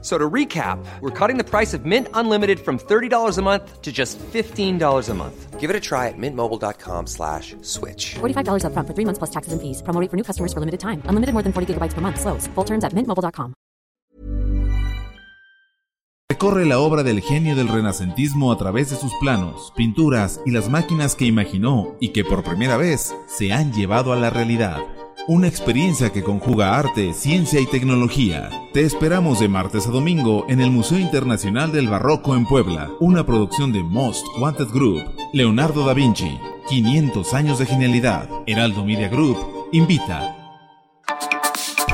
So to recap, we're cutting the price of Mint Unlimited from $30 a month to just $15 a month. Give it a try at mintmobile.com slash switch. $45 up front for three months plus taxes and fees. Promo rate for new customers for limited time. Unlimited more than 40 gigabytes per month. Slows. Full terms at mintmobile.com. Recorre la obra del genio del renacentismo a través de sus planos, pinturas y las máquinas que imaginó y que por primera vez se han llevado a la realidad. Una experiencia que conjuga arte, ciencia y tecnología. Te esperamos de martes a domingo en el Museo Internacional del Barroco en Puebla, una producción de Most Wanted Group, Leonardo da Vinci, 500 años de genialidad. Heraldo Media Group invita.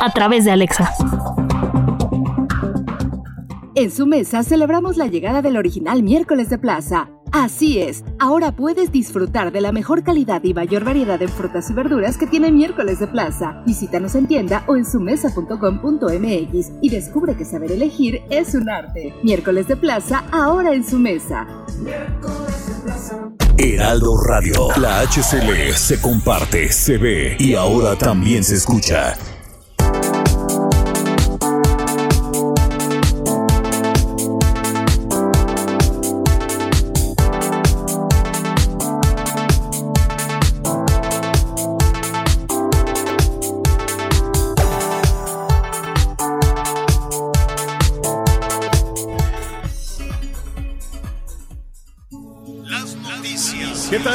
a través de Alexa. En su mesa celebramos la llegada del original miércoles de plaza. Así es, ahora puedes disfrutar de la mejor calidad y mayor variedad en frutas y verduras que tiene miércoles de plaza. Visítanos en tienda o en sumesa.com.mx y descubre que saber elegir es un arte. Miércoles de plaza, ahora en su mesa. Heraldo Radio, la HCL se comparte, se ve y ahora también se escucha.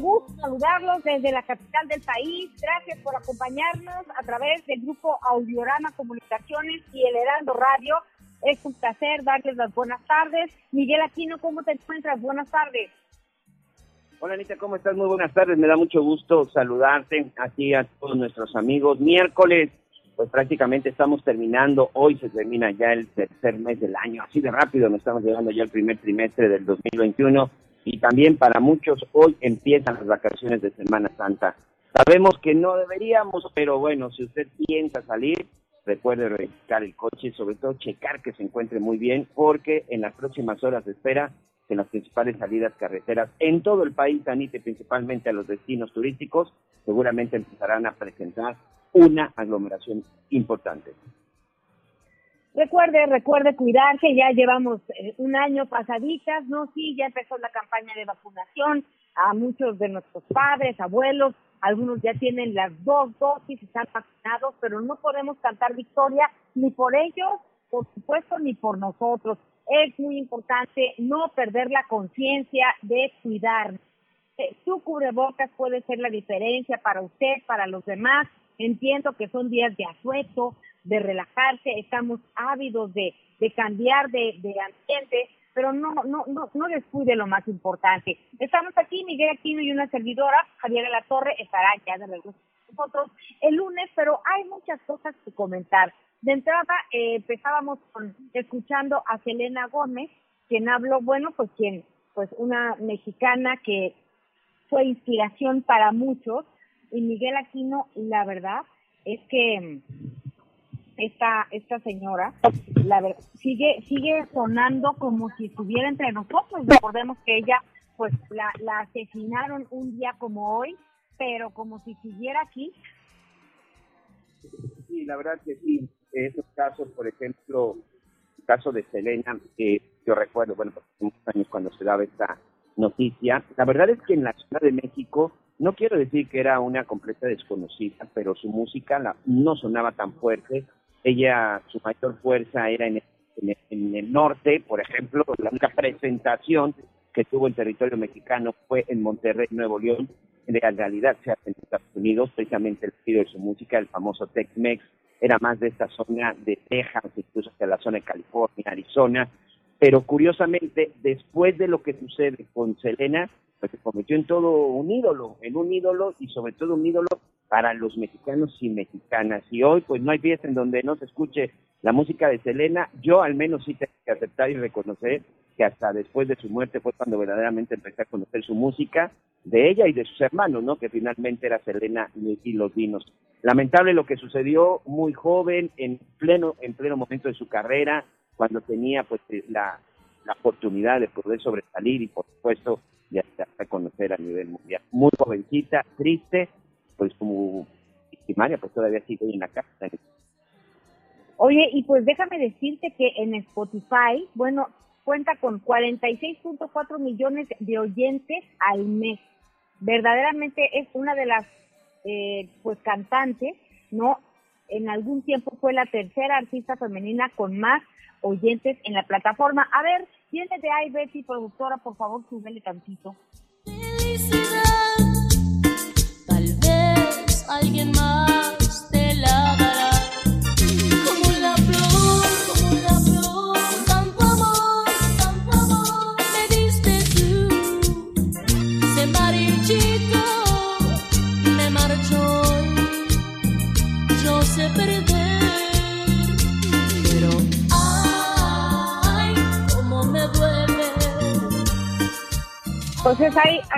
Gusto saludarlos desde la capital del país. Gracias por acompañarnos a través del grupo Audiorama Comunicaciones y el Heraldo Radio. Es un placer darles las buenas tardes. Miguel Aquino, ¿cómo te encuentras? Buenas tardes. Hola Anita, ¿cómo estás? Muy buenas tardes. Me da mucho gusto saludarte aquí a todos nuestros amigos. Miércoles, pues prácticamente estamos terminando. Hoy se termina ya el tercer mes del año. Así de rápido nos estamos llegando ya al primer trimestre del 2021. Y también para muchos hoy empiezan las vacaciones de Semana Santa. Sabemos que no deberíamos, pero bueno, si usted piensa salir, recuerde verificar el coche y sobre todo checar que se encuentre muy bien, porque en las próximas horas se espera en las principales salidas carreteras en todo el país, Anita, y principalmente a los destinos turísticos, seguramente empezarán a presentar una aglomeración importante. Recuerde, recuerde cuidarse, ya llevamos eh, un año pasaditas, ¿no? Sí, ya empezó la campaña de vacunación a muchos de nuestros padres, abuelos, algunos ya tienen las dos dosis, están vacunados, pero no podemos cantar victoria ni por ellos, por supuesto, ni por nosotros. Es muy importante no perder la conciencia de cuidarnos. Eh, Su cubrebocas puede ser la diferencia para usted, para los demás. Entiendo que son días de asueto, de relajarse, estamos ávidos de, de cambiar de, de ambiente, pero no, no, no, no descuide lo más importante. Estamos aquí, Miguel Aquino y una servidora, Javier La Torre, estará ya de regreso con nosotros el lunes, pero hay muchas cosas que comentar. De entrada, eh, empezábamos con, escuchando a Selena Gómez, quien habló, bueno, pues quien, pues una mexicana que fue inspiración para muchos, y Miguel Aquino, la verdad, es que esta esta señora la ver- sigue sigue sonando como si estuviera entre nosotros recordemos que ella pues la, la asesinaron un día como hoy pero como si siguiera aquí. Sí, la verdad que sí. Esos casos, por ejemplo, el caso de Selena, que yo recuerdo, bueno, hace muchos años cuando se daba esta noticia, la verdad es que en la Ciudad de México, no quiero decir que era una completa desconocida, pero su música la- no sonaba tan fuerte. Ella, su mayor fuerza era en el, en el- norte, por ejemplo, la única presentación que tuvo en territorio mexicano fue en Monterrey, Nuevo León. En realidad se hace en Estados Unidos, precisamente el estilo de su música, el famoso Tex-Mex, era más de esta zona de Texas, incluso hacia la zona de California, Arizona. Pero curiosamente, después de lo que sucede con Selena, pues se convirtió en todo un ídolo, en un ídolo y sobre todo un ídolo para los mexicanos y mexicanas. Y hoy, pues no hay fiesta en donde no se escuche la música de Selena. Yo al menos sí tengo que aceptar y reconocer que hasta después de su muerte fue cuando verdaderamente empecé a conocer su música, de ella y de sus hermanos, ¿no? Que finalmente era Selena y los Dinos. Lamentable lo que sucedió, muy joven, en pleno, en pleno momento de su carrera, cuando tenía pues eh, la, la oportunidad de poder sobresalir y por supuesto ya se hace conocer a nivel mundial. Muy jovencita, triste, pues como primaria, pues todavía sigue en la casa. Oye, y pues déjame decirte que en Spotify, bueno, cuenta con 46.4 millones de oyentes al mes. Verdaderamente es una de las, eh, pues, cantantes, ¿no? En algún tiempo fue la tercera artista femenina con más oyentes en la plataforma. A ver, viene de ahí, Betty, productora, por favor, súbele tantito.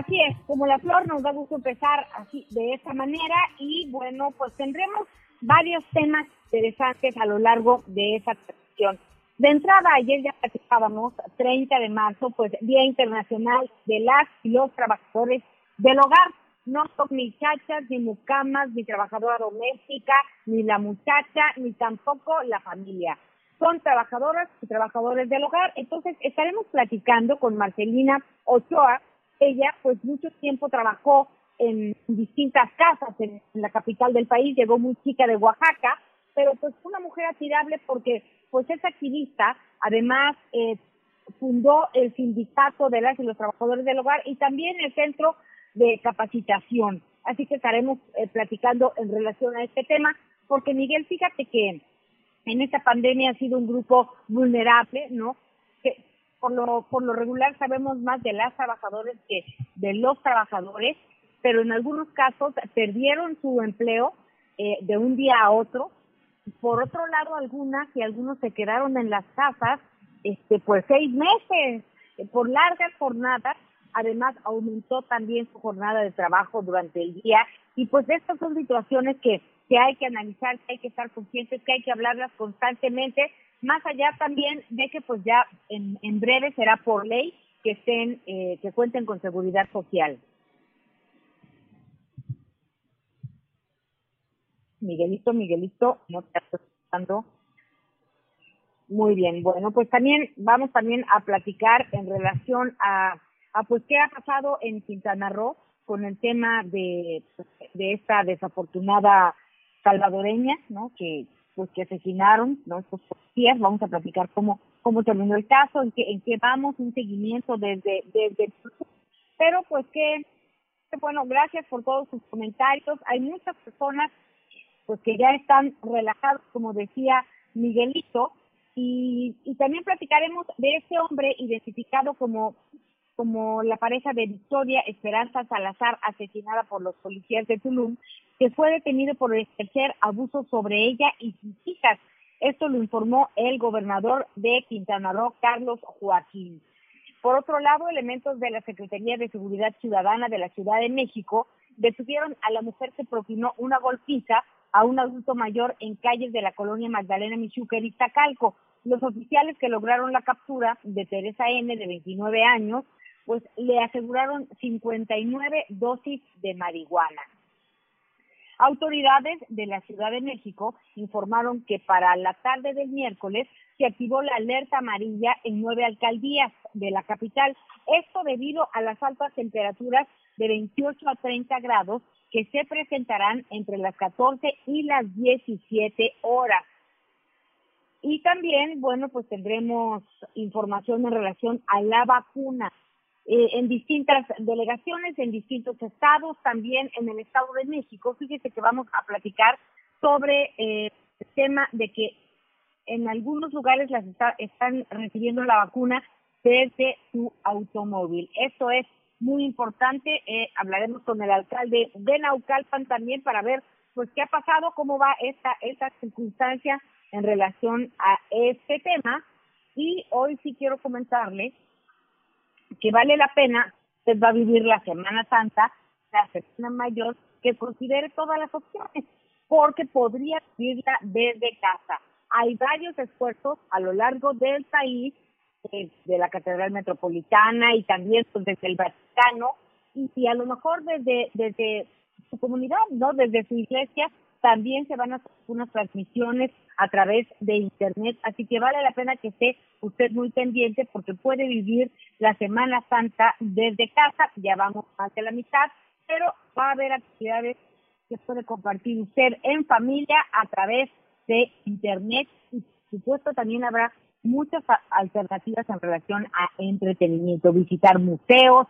Así es, como la flor, nos da gusto empezar así, de esta manera, y bueno, pues tendremos varios temas interesantes a lo largo de esta transmisión. De entrada, ayer ya platicábamos, 30 de marzo, pues Día Internacional de las y los Trabajadores del Hogar. No son ni chachas, ni mucamas, ni trabajadora doméstica, ni la muchacha, ni tampoco la familia son trabajadoras y trabajadores del hogar. Entonces, estaremos platicando con Marcelina Ochoa. Ella, pues, mucho tiempo trabajó en distintas casas en, la capital del país, llegó muy chica de Oaxaca, pero pues una mujer admirable porque pues es activista, además eh, fundó el sindicato de las y los trabajadores del hogar y también el centro de capacitación. Así que estaremos eh, platicando en relación a este tema, porque Miguel, fíjate que en esta pandemia ha sido un grupo vulnerable, ¿no? Por lo, por lo regular sabemos más de las trabajadoras que de los trabajadores, pero en algunos casos perdieron su empleo eh, de un día a otro. Por otro lado, algunas y algunos se quedaron en las casas, este, pues seis meses, eh, por largas jornadas. Además, aumentó también su jornada de trabajo durante el día. Y pues estas son situaciones que que hay que analizar, que hay que estar conscientes, que hay que hablarlas constantemente, más allá también de que pues ya en, en breve será por ley que estén, eh, que cuenten con seguridad social. Miguelito, Miguelito, no te estás escuchando. Muy bien, bueno, pues también vamos también a platicar en relación a, a pues qué ha pasado en Quintana Roo con el tema de, de esta desafortunada salvadoreña, ¿no? Que pues que asesinaron, ¿no? Estos policías, vamos a platicar cómo cómo terminó el caso, en qué en qué vamos, un seguimiento desde desde pero pues que bueno, gracias por todos sus comentarios. Hay muchas personas pues que ya están relajados, como decía Miguelito, y, y también platicaremos de ese hombre identificado como como la pareja de Victoria Esperanza Salazar, asesinada por los policías de Tulum, que fue detenido por ejercer abuso sobre ella y sus hijas. Esto lo informó el gobernador de Quintana Roo, Carlos Joaquín. Por otro lado, elementos de la Secretaría de Seguridad Ciudadana de la Ciudad de México detuvieron a la mujer que propinó una golpiza a un adulto mayor en calles de la colonia Magdalena Michuca y Iztacalco. Los oficiales que lograron la captura de Teresa N., de 29 años, pues le aseguraron 59 dosis de marihuana. Autoridades de la Ciudad de México informaron que para la tarde del miércoles se activó la alerta amarilla en nueve alcaldías de la capital. Esto debido a las altas temperaturas de 28 a 30 grados que se presentarán entre las 14 y las 17 horas. Y también, bueno, pues tendremos información en relación a la vacuna. Eh, en distintas delegaciones, en distintos estados, también en el Estado de México. Fíjese que vamos a platicar sobre eh, el tema de que en algunos lugares las están recibiendo la vacuna desde su automóvil. Esto es muy importante. Eh, hablaremos con el alcalde de Naucalpan también para ver pues qué ha pasado, cómo va esta, esta circunstancia en relación a este tema. Y hoy sí quiero comentarle que vale la pena, usted va a vivir la Semana Santa, la Semana Mayor, que considere todas las opciones, porque podría vivirla desde casa. Hay varios esfuerzos a lo largo del país, eh, de la Catedral Metropolitana y también pues, desde el Vaticano, y a lo mejor desde, desde su comunidad, ¿no? Desde su iglesia, también se van a hacer unas transmisiones a través de internet, así que vale la pena que esté usted muy pendiente porque puede vivir la Semana Santa desde casa, ya vamos de la mitad, pero va a haber actividades que puede compartir usted en familia a través de internet. Y por supuesto también habrá muchas alternativas en relación a entretenimiento, visitar museos,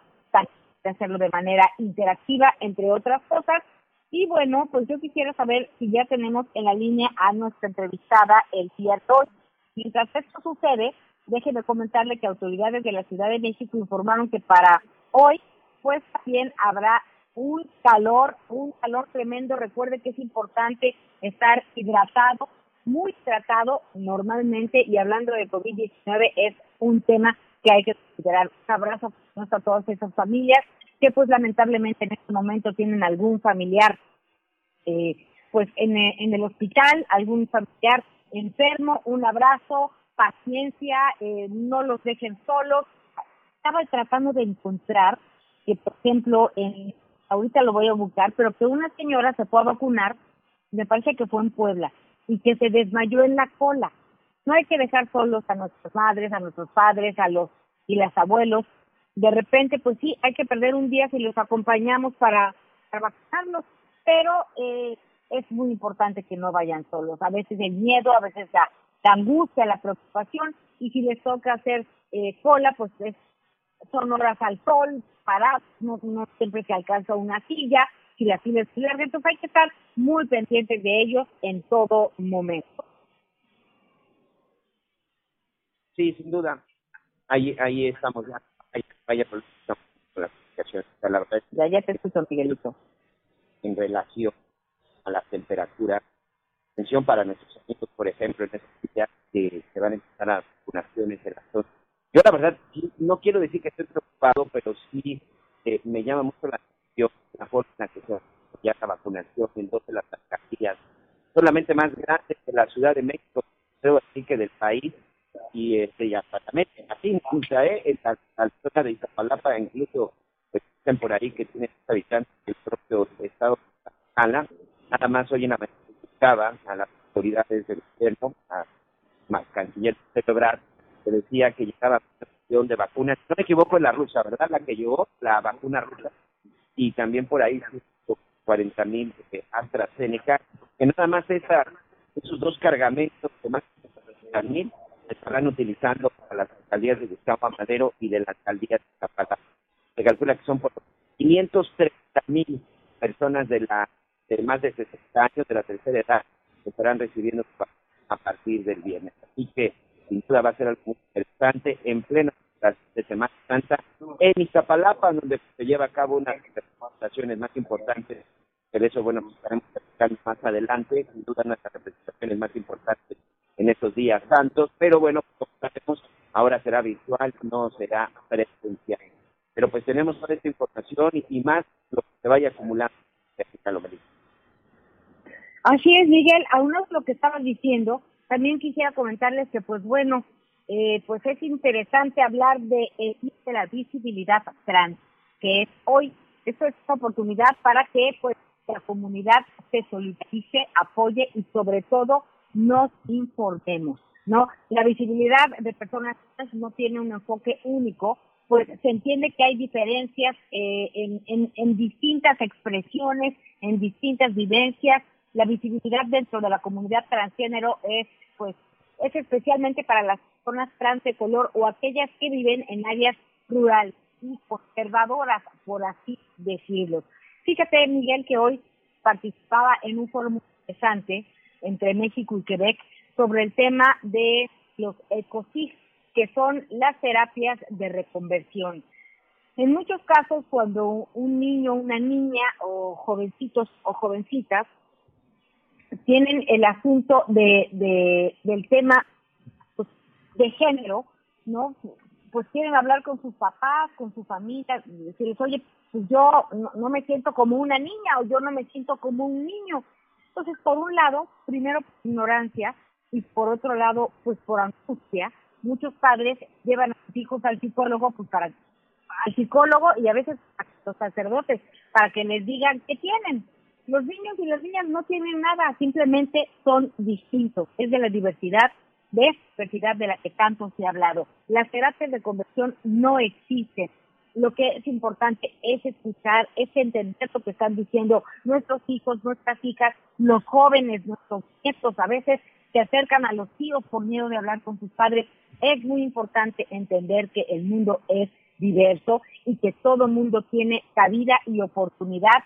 hacerlo de manera interactiva, entre otras cosas, y bueno, pues yo quisiera saber si ya tenemos en la línea a nuestra entrevistada el hoy. Mientras esto sucede, déjeme comentarle que autoridades de la Ciudad de México informaron que para hoy, pues también habrá un calor, un calor tremendo. Recuerde que es importante estar hidratado, muy hidratado normalmente, y hablando de COVID-19 es un tema que hay que considerar. Un abrazo a todas esas familias que pues lamentablemente en este momento tienen algún familiar eh, pues en, en, el hospital, algún familiar enfermo, un abrazo, paciencia, eh, no los dejen solos. Estaba tratando de encontrar que, por ejemplo, en, ahorita lo voy a buscar, pero que una señora se fue a vacunar, me parece que fue en Puebla, y que se desmayó en la cola. No hay que dejar solos a nuestras madres, a nuestros padres, a los y las abuelos, de repente, pues sí, hay que perder un día si los acompañamos para, vacunarlos, pero eh, es muy importante que no vayan solos. A veces el miedo, a veces la, angustia, la preocupación, y si les toca hacer eh, cola, pues es, son horas al sol, parados, no, no siempre se alcanza una silla, si la fila es larga, entonces hay que estar muy pendientes de ellos en todo momento. Sí, sin duda. Ahí, ahí estamos ya vaya por la comunicación. La verdad ya, ya te escucho, Miguelito. En relación a la temperatura, atención para nuestros amigos, por ejemplo, en este día que se van a empezar a vacunaciones de la zona. Yo la verdad no quiero decir que estoy preocupado, pero sí eh, me llama mucho la atención la forma en la que se ya la vacunación en dos de las alcaldías, solamente más grandes que la Ciudad de México, creo así que del país, y este y apartamentos incluso ¿eh? en la, de Iztapalapa incluso pues, dicen por ahí que tiene habitantes del propio estado de Tlaxcala. Nada más hoy en la mañana a las autoridades del gobierno a más canciller celebrar se decía que llegaba una de vacunas. No me equivoco en la rusa verdad la que llegó la vacuna rusa. Y también por ahí 40 mil de AstraZeneca que nada más esa, esos dos cargamentos de más de mil estarán utilizando para las alcaldías de Gustavo Madero y de la alcaldía de Zapata. Se calcula que son por 530 mil personas de la de más de 60 años de la tercera edad que estarán recibiendo a partir del viernes. Así que sin duda va a ser algo interesante en plena de Semana Santa en Iztapalapa, donde se lleva a cabo una de las representaciones más importantes. Pero eso, bueno, estaremos más adelante. Sin duda, una de las representaciones más importantes en esos días santos, pero bueno, ahora será virtual, no será presencial. Pero pues tenemos toda esta información y, más lo que se vaya acumulando. Así es, Miguel, aún es lo que estabas diciendo, también quisiera comentarles que pues bueno, eh, pues es interesante hablar de, eh, la visibilidad trans, que es hoy, esto es una oportunidad para que pues la comunidad se solidarice, apoye y sobre todo nos informemos, ¿no? La visibilidad de personas trans no tiene un enfoque único, pues se entiende que hay diferencias eh, en, en, en distintas expresiones, en distintas vivencias. La visibilidad dentro de la comunidad transgénero es, pues, es especialmente para las personas trans de color o aquellas que viven en áreas rurales y conservadoras, por así decirlo. Fíjate, Miguel, que hoy participaba en un foro muy interesante entre México y Quebec sobre el tema de los ECOSIG, que son las terapias de reconversión. En muchos casos, cuando un niño, una niña o jovencitos o jovencitas tienen el asunto de, de del tema pues, de género, ¿no? Pues quieren hablar con sus papás, con su familia, y decirles, oye, pues yo no me siento como una niña o yo no me siento como un niño. Entonces, por un lado, primero por ignorancia y por otro lado, pues por angustia, muchos padres llevan a sus hijos al psicólogo, pues para al psicólogo y a veces a los sacerdotes para que les digan qué tienen. Los niños y las niñas no tienen nada, simplemente son distintos. Es de la diversidad, de diversidad de la que tanto se ha hablado. Las terapias de conversión no existen. Lo que es importante es escuchar, es entender lo que están diciendo nuestros hijos, nuestras hijas, los jóvenes, nuestros nietos. A veces se acercan a los tíos por miedo de hablar con sus padres. Es muy importante entender que el mundo es diverso y que todo mundo tiene cabida y oportunidad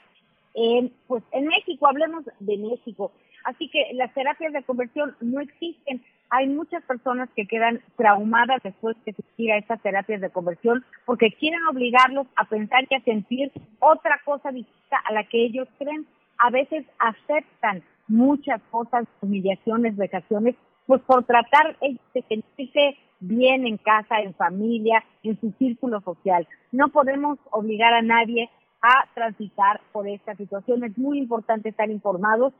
en, pues en México, hablemos de México. Así que las terapias de conversión no existen. Hay muchas personas que quedan traumadas después de asistir a estas terapias de conversión porque quieren obligarlos a pensar y a sentir otra cosa distinta a la que ellos creen. A veces aceptan muchas cosas, humillaciones, vejaciones, pues por tratar de sentirse bien en casa, en familia, en su círculo social. No podemos obligar a nadie a transitar por esta situación. Es muy importante estar informados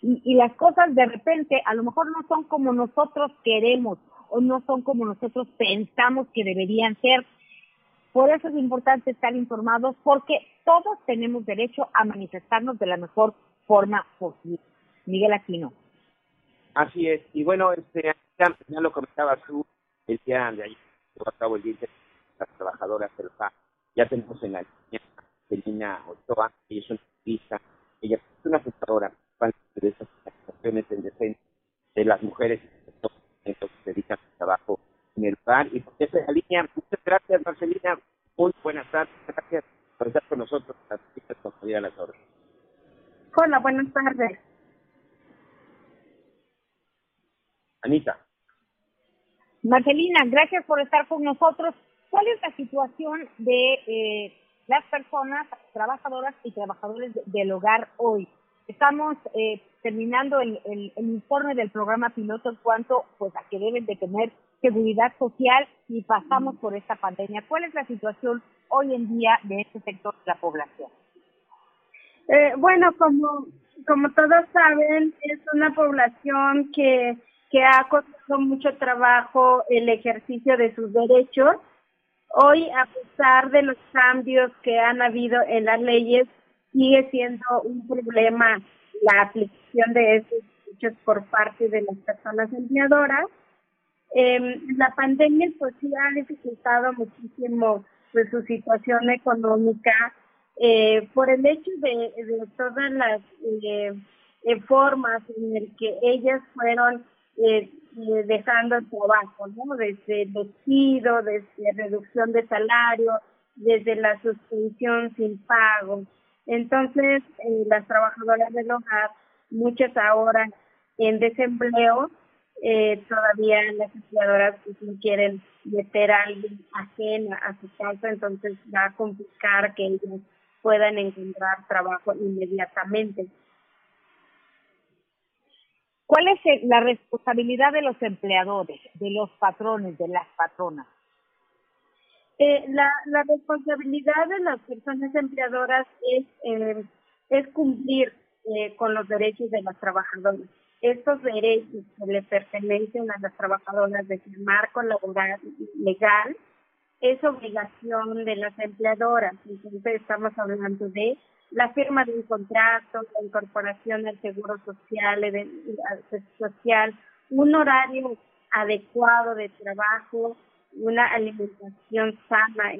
y, y, las cosas de repente a lo mejor no son como nosotros queremos o no son como nosotros pensamos que deberían ser. Por eso es importante estar informados porque todos tenemos derecho a manifestarnos de la mejor forma posible. Miguel Aquino. Así es. Y bueno, este, ya, lo comentabas tú, el día de ayer, llevó a el Día de las Trabajadoras del. Ya tenemos en la Celina Ochoa, ella es una activista, ella es una fundadora de esas organizaciones en defensa de las mujeres que se dedican al trabajo en el lugar. Y por la línea, muchas gracias Marcelina, muy buenas tardes, gracias por estar con nosotros, las chicas con Torre. Hola, buenas tardes. Anita. Marcelina, gracias por estar con nosotros. ¿Cuál es la situación de eh, las personas trabajadoras y trabajadores de, del hogar hoy? Estamos eh, terminando el, el, el, informe del programa piloto en cuanto pues, a que deben de tener seguridad social y pasamos por esta pandemia. ¿Cuál es la situación hoy en día de este sector de la población? Eh, bueno, como, como todos saben, es una población que que ha costado mucho trabajo el ejercicio de sus derechos. Hoy, a pesar de los cambios que han habido en las leyes, sigue siendo un problema la aplicación de esos derechos por parte de las personas empleadoras. Eh, la pandemia pues sí ha dificultado muchísimo pues, su situación económica eh, por el hecho de, todas las eh, formas en el que ellas fueron eh, dejando el trabajo, ¿no? Desde despido, desde reducción de salario, desde la suspensión sin pago. Entonces, eh, las trabajadoras del hogar, muchas ahora en desempleo, eh, todavía las empleadoras pues, no quieren meter a alguien ajeno a su casa, entonces va a complicar que ellos puedan encontrar trabajo inmediatamente. ¿Cuál es la responsabilidad de los empleadores, de los patrones, de las patronas? Eh, la, responsabilidad de las personas empleadoras es, eh, cumplir eh, con los derechos de las trabajadoras. Estos derechos que le pertenecen a las trabajadoras de el marco laboral legal es obligación de las empleadoras. Entonces estamos hablando de la firma de un contrato, la incorporación al seguro social, social, un horario adecuado de trabajo, una alimentación sana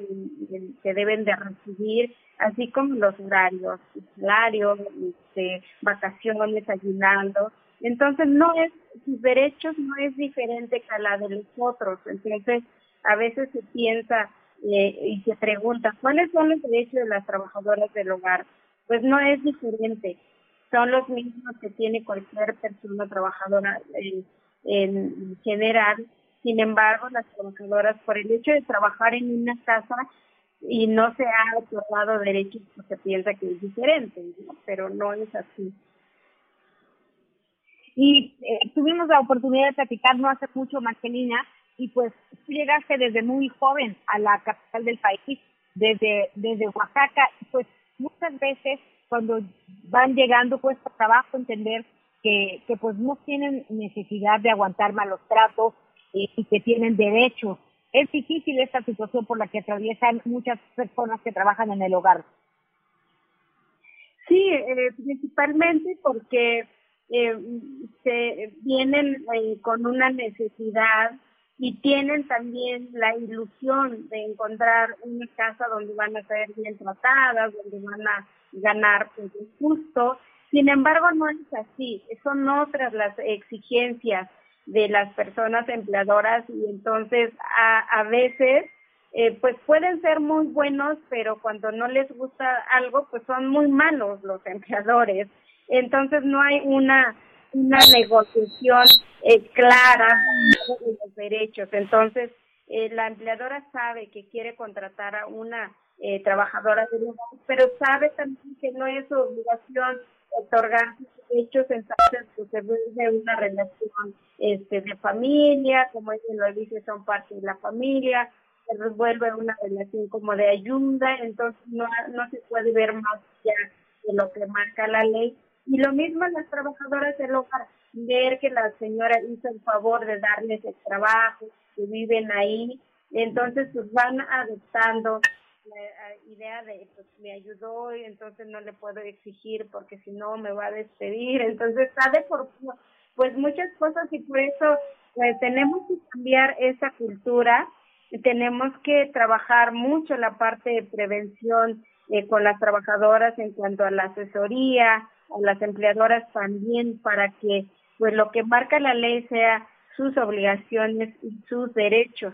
que deben de recibir, así como los horarios, salarios, este, vacaciones, aguinaldo. Entonces no es, sus derechos no es diferente que la de los otros. Entonces a veces se piensa eh, y se pregunta, ¿cuáles son los derechos de las trabajadoras del hogar? Pues no es diferente, son los mismos que tiene cualquier persona trabajadora en, en general. Sin embargo, las trabajadoras, por el hecho de trabajar en una casa y no se ha otorgado derechos, se piensa que es diferente, pero no es así. Y eh, tuvimos la oportunidad de platicar no hace mucho, Marcelina, y pues tú llegaste desde muy joven a la capital del país, desde, desde Oaxaca, pues muchas veces cuando van llegando cuesta trabajo entender que, que pues no tienen necesidad de aguantar malos tratos eh, y que tienen derechos. Es difícil esta situación por la que atraviesan muchas personas que trabajan en el hogar. Sí, eh, principalmente porque eh, se vienen eh, con una necesidad y tienen también la ilusión de encontrar una casa donde van a ser bien tratadas, donde van a ganar pues, justo. Sin embargo, no es así, son otras las exigencias de las personas empleadoras y entonces a, a veces eh, pues pueden ser muy buenos, pero cuando no les gusta algo, pues son muy malos los empleadores. Entonces no hay una una negociación eh, clara de los derechos. Entonces, eh, la empleadora sabe que quiere contratar a una eh, trabajadora de lugar, pero sabe también que no es su obligación otorgar sus derechos, entonces pues, se vuelve una relación este, de familia, como ella lo dice, son parte de la familia, se vuelve una relación como de ayuda, entonces no, no se puede ver más allá de lo que marca la ley y lo mismo las trabajadoras del hogar, ver que la señora hizo el favor de darles el trabajo, que viven ahí, entonces pues van adoptando la idea de pues me ayudó y entonces no le puedo exigir porque si no me va a despedir, entonces sabe por pues muchas cosas y por eso pues, tenemos que cambiar esa cultura, tenemos que trabajar mucho la parte de prevención eh, con las trabajadoras en cuanto a la asesoría, a las empleadoras también para que pues lo que marca la ley sea sus obligaciones y sus derechos.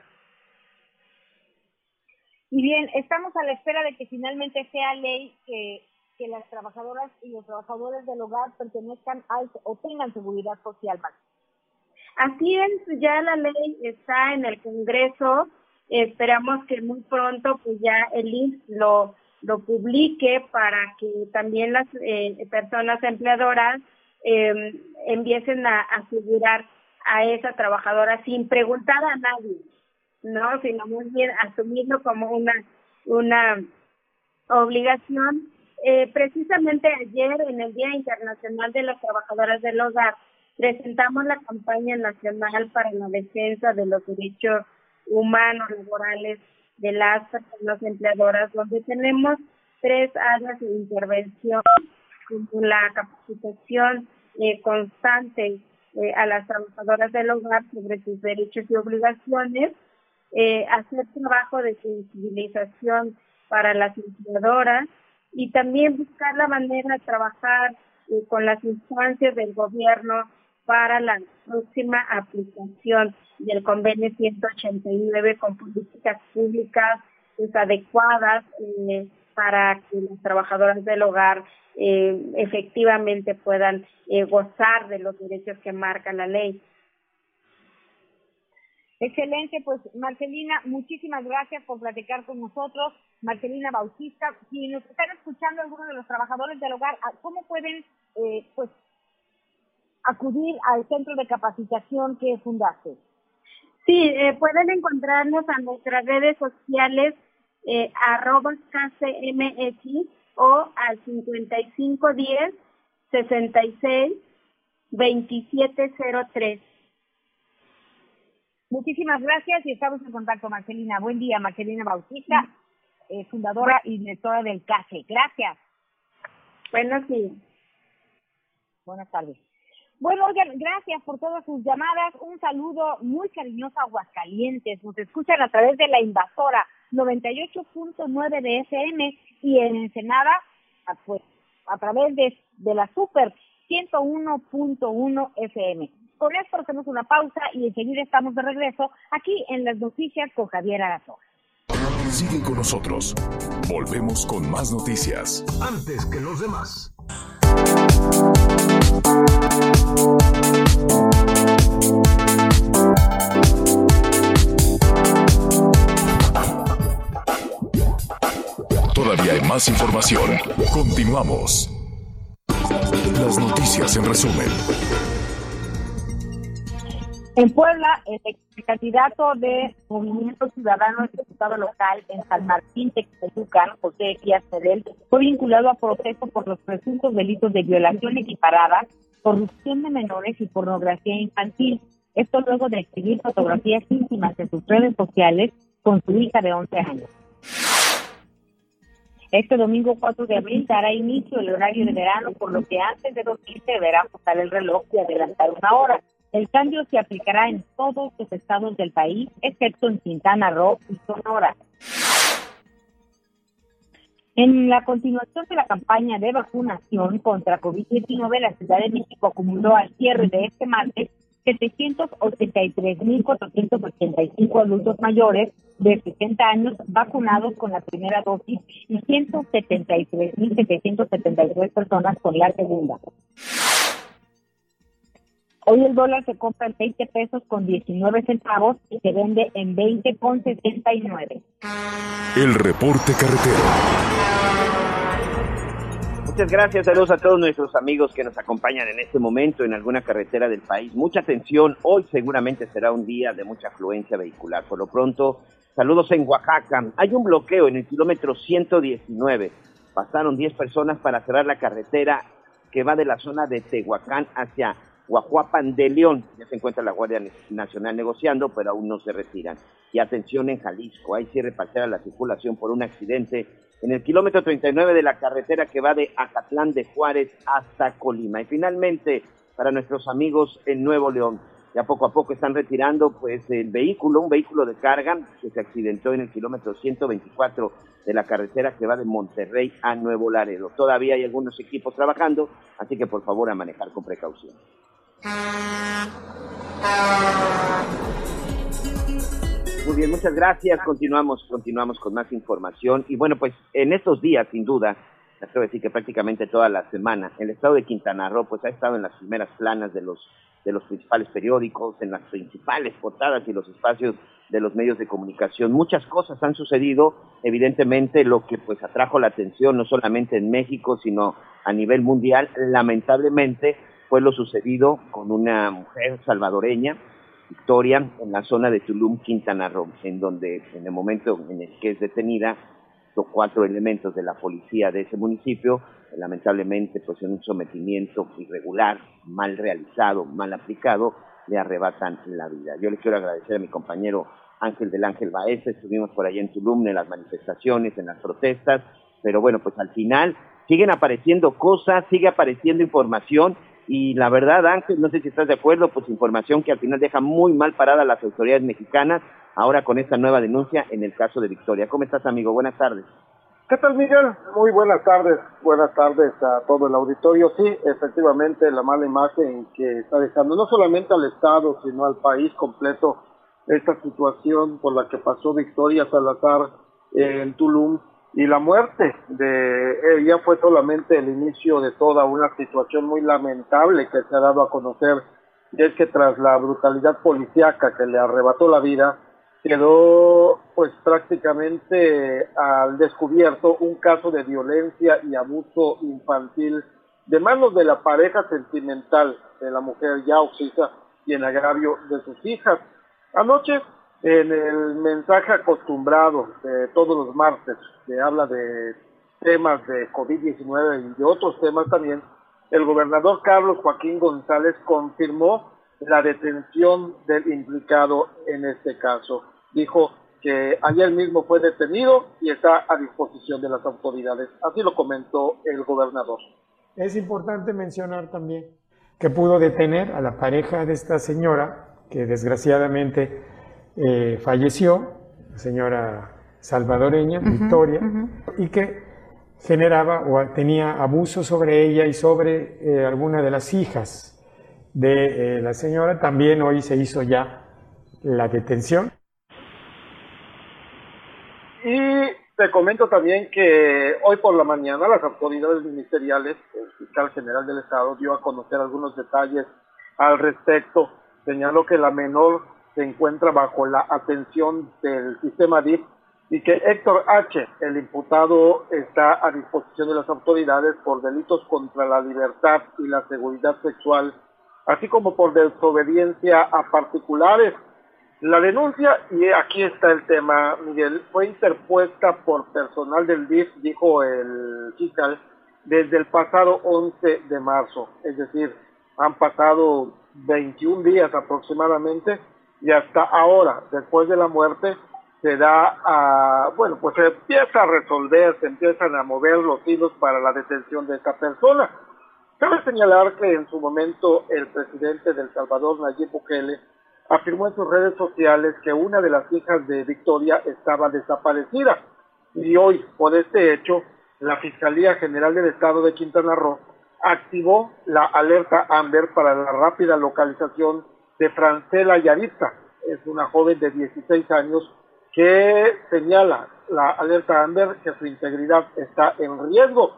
Y bien, estamos a la espera de que finalmente sea ley que, que las trabajadoras y los trabajadores del hogar pertenezcan al o tengan seguridad social. Así es, ya la ley está en el Congreso. Esperamos que muy pronto pues ya el INS lo lo publique para que también las eh, personas empleadoras eh, empiecen a asegurar a esa trabajadora sin preguntar a nadie, ¿no? Sino muy bien asumirlo como una, una obligación. Eh, precisamente ayer, en el Día Internacional de las Trabajadoras del Hogar, presentamos la campaña nacional para la defensa de los derechos humanos laborales de las personas empleadoras, donde tenemos tres áreas de intervención, la capacitación eh, constante eh, a las trabajadoras del hogar sobre sus derechos y obligaciones, eh, hacer trabajo de sensibilización para las empleadoras y también buscar la manera de trabajar con las instancias del gobierno para la próxima aplicación del convenio 189 con políticas públicas pues, adecuadas para que las trabajadoras del hogar eh, efectivamente puedan eh, gozar de los derechos que marca la ley. Excelente, pues Marcelina, muchísimas gracias por platicar con nosotros. Marcelina Bautista, si nos están escuchando algunos de los trabajadores del hogar, ¿cómo pueden eh, pues acudir al centro de capacitación que fundaste? Sí, eh, pueden encontrarnos a nuestras redes sociales eh, arroba KCMX o al 5510 66 2703. Muchísimas gracias y estamos en contacto, Marcelina. Buen día, Marcelina Bautista, eh, fundadora y directora del CACE. Gracias. Buenos días. Buenas tardes. Bueno, oigan, gracias por todas sus llamadas. Un saludo muy cariñoso a Aguascalientes. Nos escuchan a través de la invasora 98.9 de FM y en Ensenada, a- pues, a través de, de la Super 101.1 FM. Con esto hacemos una pausa y enseguida estamos de regreso aquí en las noticias con Javier Arazoa. Sigue con nosotros. Volvemos con más noticias. Antes que los demás. Todavía hay más información. Continuamos. Las noticias en resumen. En Puebla, el candidato de Movimiento Ciudadano del diputado local en San Martín, Texmelucan, José Díaz Medel, fue vinculado a proceso por los presuntos delitos de violación equiparada, corrupción de menores y pornografía infantil. Esto luego de exhibir fotografías íntimas en sus redes sociales con su hija de 11 años. Este domingo 4 de abril dará inicio el horario de verano, por lo que antes de dormir se deberá ajustar el reloj y adelantar una hora. El cambio se aplicará en todos los estados del país, excepto en Quintana Roo y Sonora. En la continuación de la campaña de vacunación contra COVID-19, la Ciudad de México acumuló al cierre de este martes 783.485 adultos mayores de 60 años vacunados con la primera dosis y 173.773 personas con la segunda. Hoy el dólar se compra en 20 pesos con 19 centavos y se vende en 20 con 69. El reporte carretero. Muchas gracias, saludos a todos nuestros amigos que nos acompañan en este momento en alguna carretera del país. Mucha atención, hoy seguramente será un día de mucha afluencia vehicular. Por lo pronto, saludos en Oaxaca. Hay un bloqueo en el kilómetro 119. Pasaron 10 personas para cerrar la carretera que va de la zona de Tehuacán hacia Guajuapan de León. Ya se encuentra la Guardia Nacional negociando, pero aún no se retiran. Y atención en Jalisco, hay cierre parcial a la circulación por un accidente en el kilómetro 39 de la carretera que va de Acatlán de Juárez hasta Colima. Y finalmente, para nuestros amigos en Nuevo León, ya poco a poco están retirando pues el vehículo, un vehículo de carga que se accidentó en el kilómetro 124 de la carretera que va de Monterrey a Nuevo Laredo. Todavía hay algunos equipos trabajando, así que por favor a manejar con precaución. Muy bien, muchas gracias. Continuamos, continuamos con más información. Y bueno, pues en estos días, sin duda, a decir que prácticamente toda la semana, el estado de Quintana Roo pues ha estado en las primeras planas de los de los principales periódicos, en las principales portadas y los espacios de los medios de comunicación. Muchas cosas han sucedido, evidentemente lo que pues atrajo la atención no solamente en México, sino a nivel mundial, lamentablemente fue lo sucedido con una mujer salvadoreña, Victoria, en la zona de Tulum, Quintana Roo, en donde en el momento en el que es detenida, los cuatro elementos de la policía de ese municipio, lamentablemente, pues en un sometimiento irregular, mal realizado, mal aplicado, le arrebatan la vida. Yo le quiero agradecer a mi compañero Ángel del Ángel Baez, estuvimos por allá en Tulum, en las manifestaciones, en las protestas, pero bueno, pues al final siguen apareciendo cosas, sigue apareciendo información, y la verdad, Ángel, no sé si estás de acuerdo, pues información que al final deja muy mal parada a las autoridades mexicanas, ahora con esta nueva denuncia en el caso de Victoria. ¿Cómo estás, amigo? Buenas tardes. ¿Qué tal, Miguel? Muy buenas tardes. Buenas tardes a todo el auditorio. Sí, efectivamente, la mala imagen que está dejando no solamente al Estado, sino al país completo esta situación por la que pasó Victoria Salazar en Tulum y la muerte de ella fue solamente el inicio de toda una situación muy lamentable que se ha dado a conocer y es que tras la brutalidad policíaca que le arrebató la vida quedó pues prácticamente al descubierto un caso de violencia y abuso infantil de manos de la pareja sentimental de la mujer ya oxisa y en agravio de sus hijas. Anoche en el mensaje acostumbrado de todos los martes, que habla de temas de COVID-19 y de otros temas también, el gobernador Carlos Joaquín González confirmó la detención del implicado en este caso. Dijo que ayer mismo fue detenido y está a disposición de las autoridades. Así lo comentó el gobernador. Es importante mencionar también que pudo detener a la pareja de esta señora, que desgraciadamente eh, falleció, la señora salvadoreña, Victoria, y que generaba o tenía abuso sobre ella y sobre eh, alguna de las hijas de eh, la señora. También hoy se hizo ya la detención. Y te comento también que hoy por la mañana las autoridades ministeriales, el fiscal general del Estado dio a conocer algunos detalles al respecto. Señaló que la menor se encuentra bajo la atención del sistema DIP y que Héctor H., el imputado, está a disposición de las autoridades por delitos contra la libertad y la seguridad sexual, así como por desobediencia a particulares. La denuncia, y aquí está el tema, Miguel, fue interpuesta por personal del DIF, dijo el fiscal, desde el pasado 11 de marzo, es decir, han pasado 21 días aproximadamente y hasta ahora, después de la muerte, se da a, bueno, pues se empieza a resolver, se empiezan a mover los hilos para la detención de esta persona. Cabe señalar que en su momento el presidente del Salvador, Nayib Bukele, afirmó en sus redes sociales que una de las hijas de Victoria estaba desaparecida. Y hoy, por este hecho, la Fiscalía General del Estado de Quintana Roo activó la alerta Amber para la rápida localización de Francela Yaritza. Es una joven de 16 años que señala la alerta Amber que su integridad está en riesgo.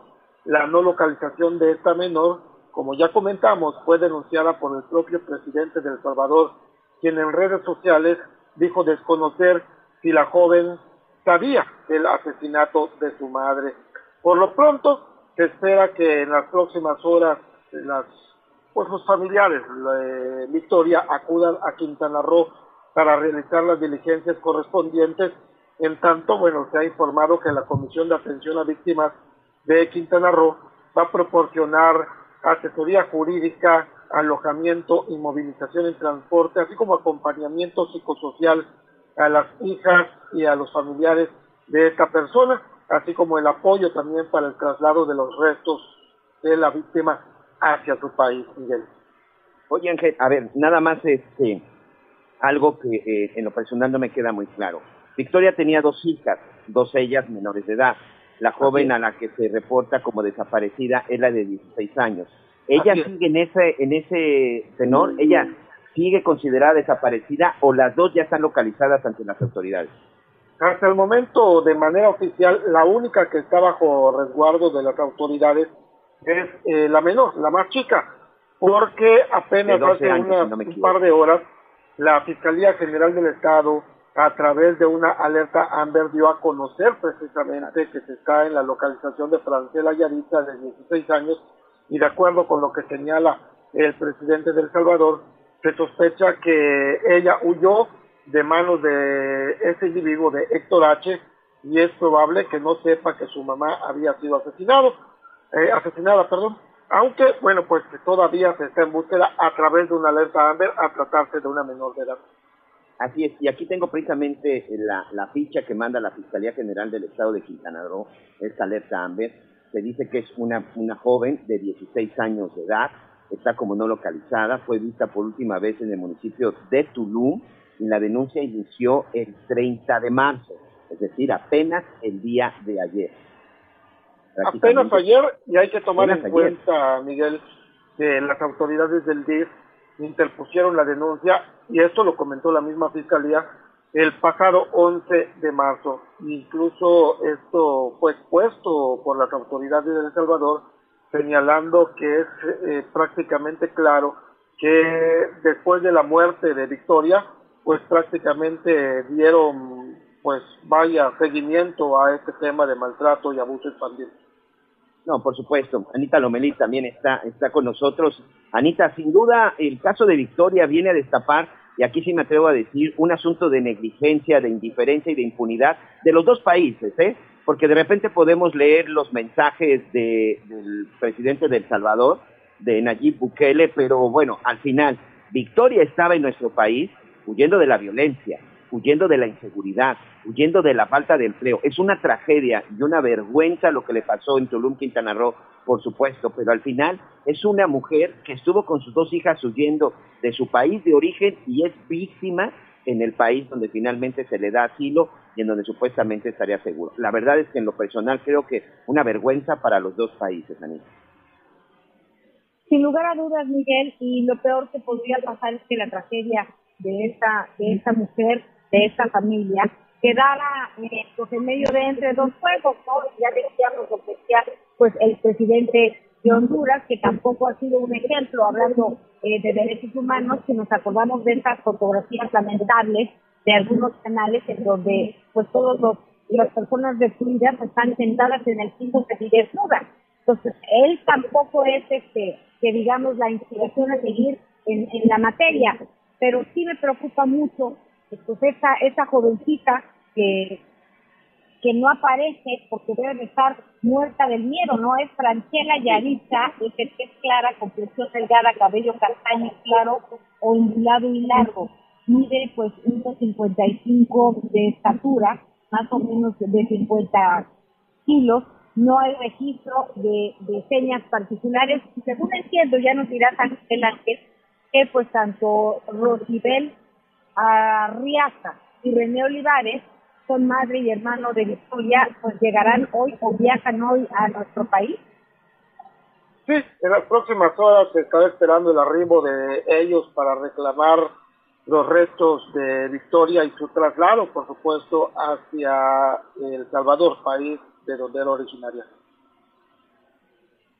La no localización de esta menor, como ya comentamos, fue denunciada por el propio presidente de El Salvador, quien en redes sociales dijo desconocer si la joven sabía del asesinato de su madre. Por lo pronto, se espera que en las próximas horas las, pues los familiares de Victoria acudan a Quintana Roo para realizar las diligencias correspondientes. En tanto, bueno, se ha informado que la Comisión de Atención a Víctimas de Quintana Roo va a proporcionar asesoría jurídica, alojamiento y movilización en transporte, así como acompañamiento psicosocial a las hijas y a los familiares de esta persona, así como el apoyo también para el traslado de los restos de la víctima hacia su país, Miguel. Oye, Ángel, a ver, nada más este, algo que eh, en lo personal no me queda muy claro. Victoria tenía dos hijas, dos ellas menores de edad. La joven a la que se reporta como desaparecida es la de 16 años. ¿Ella sigue en ese, en ese tenor? ¿Ella sigue considerada desaparecida o las dos ya están localizadas ante las autoridades? Hasta el momento, de manera oficial, la única que está bajo resguardo de las autoridades es eh, la menor, la más chica, porque apenas hace un par de horas la Fiscalía General del Estado, a través de una alerta Amber, dio a conocer precisamente que se está en la localización de Francela Yarita, de 16 años, y de acuerdo con lo que señala el presidente del Salvador, se sospecha que ella huyó de manos de ese individuo, de Héctor H., y es probable que no sepa que su mamá había sido asesinado, eh, asesinada, perdón, aunque, bueno, pues todavía se está en búsqueda a través de una alerta Amber a tratarse de una menor de edad. Así es, y aquí tengo precisamente la, la ficha que manda la Fiscalía General del Estado de Quintana Roo, esta alerta Amber, se dice que es una, una joven de 16 años de edad, está como no localizada, fue vista por última vez en el municipio de Tulum y la denuncia inició el 30 de marzo, es decir, apenas el día de ayer. Apenas ayer, y hay que tomar en cuenta, Miguel, que las autoridades del DIF interpusieron la denuncia, y esto lo comentó la misma fiscalía, el pasado 11 de marzo. Incluso esto fue expuesto por las autoridades de El Salvador, señalando que es eh, prácticamente claro que después de la muerte de Victoria, pues prácticamente dieron, pues vaya, seguimiento a este tema de maltrato y abuso infantil. No, por supuesto. Anita Lomelí también está, está con nosotros. Anita, sin duda, el caso de Victoria viene a destapar, y aquí sí me atrevo a decir, un asunto de negligencia, de indiferencia y de impunidad de los dos países, ¿eh? Porque de repente podemos leer los mensajes de, del presidente de El Salvador, de Nayib Bukele, pero bueno, al final, Victoria estaba en nuestro país huyendo de la violencia, huyendo de la inseguridad, huyendo de la falta de empleo. Es una tragedia y una vergüenza lo que le pasó en Tulum, Quintana Roo, por supuesto, pero al final es una mujer que estuvo con sus dos hijas huyendo de su país de origen y es víctima en el país donde finalmente se le da asilo y en donde supuestamente estaría seguro. La verdad es que en lo personal creo que una vergüenza para los dos países, Anita. Sin lugar a dudas, Miguel, y lo peor que podría pasar es que la tragedia de esta, de esta mujer, de esta familia, quedara eh, pues en medio de entre dos fuegos, ¿no? Ya decíamos lo que decía pues el presidente de Honduras, que tampoco ha sido un ejemplo hablando eh, de derechos humanos, que nos acordamos de estas fotografías lamentables de algunos canales en donde pues todos los las personas destruidas están sentadas en el piso que desnudas. Entonces, él tampoco es este que digamos la inspiración a seguir en, en la materia, pero sí me preocupa mucho pues esa, esa jovencita que, que no aparece porque debe de estar muerta del miedo, ¿no? Es Franchela Yaritza, que es clara, complexión delgada, cabello castaño claro, ondulado y largo. Mide pues 1,55 de estatura, más o menos de 50 kilos. No hay registro de, de señas particulares. Según entiendo, ya nos dirá Ángel Ángel, que pues tanto Rosibel Arriaza y René Olivares son madre y hermano de Victoria, pues llegarán hoy o viajan hoy a nuestro país. Sí, en las próximas horas se está esperando el arribo de ellos para reclamar los restos de Victoria y su traslado, por supuesto, hacia El Salvador, país de donde era originaria.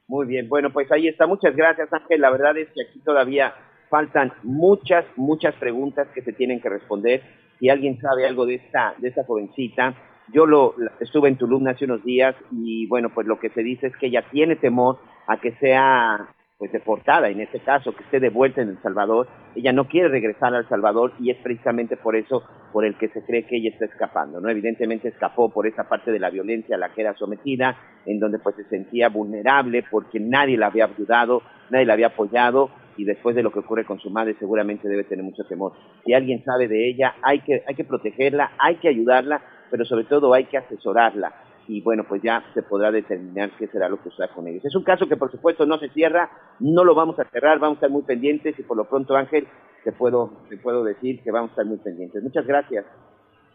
Muy bien, bueno, pues ahí está. Muchas gracias, Ángel. La verdad es que aquí todavía faltan muchas, muchas preguntas que se tienen que responder. Si alguien sabe algo de esta, de esta jovencita, yo lo estuve en Tulum hace unos días y bueno, pues lo que se dice es que ella tiene temor a que sea pues deportada, en este caso, que esté de vuelta en El Salvador. Ella no quiere regresar a El Salvador y es precisamente por eso por el que se cree que ella está escapando, ¿no? Evidentemente escapó por esa parte de la violencia a la que era sometida, en donde pues se sentía vulnerable porque nadie la había ayudado, nadie la había apoyado y después de lo que ocurre con su madre seguramente debe tener mucho temor. Si alguien sabe de ella, hay que, hay que protegerla, hay que ayudarla, pero sobre todo hay que asesorarla y bueno, pues ya se podrá determinar qué será lo que suceda con ellos. Es un caso que por supuesto no se cierra, no lo vamos a cerrar, vamos a estar muy pendientes y por lo pronto Ángel, te puedo, te puedo decir que vamos a estar muy pendientes. Muchas gracias.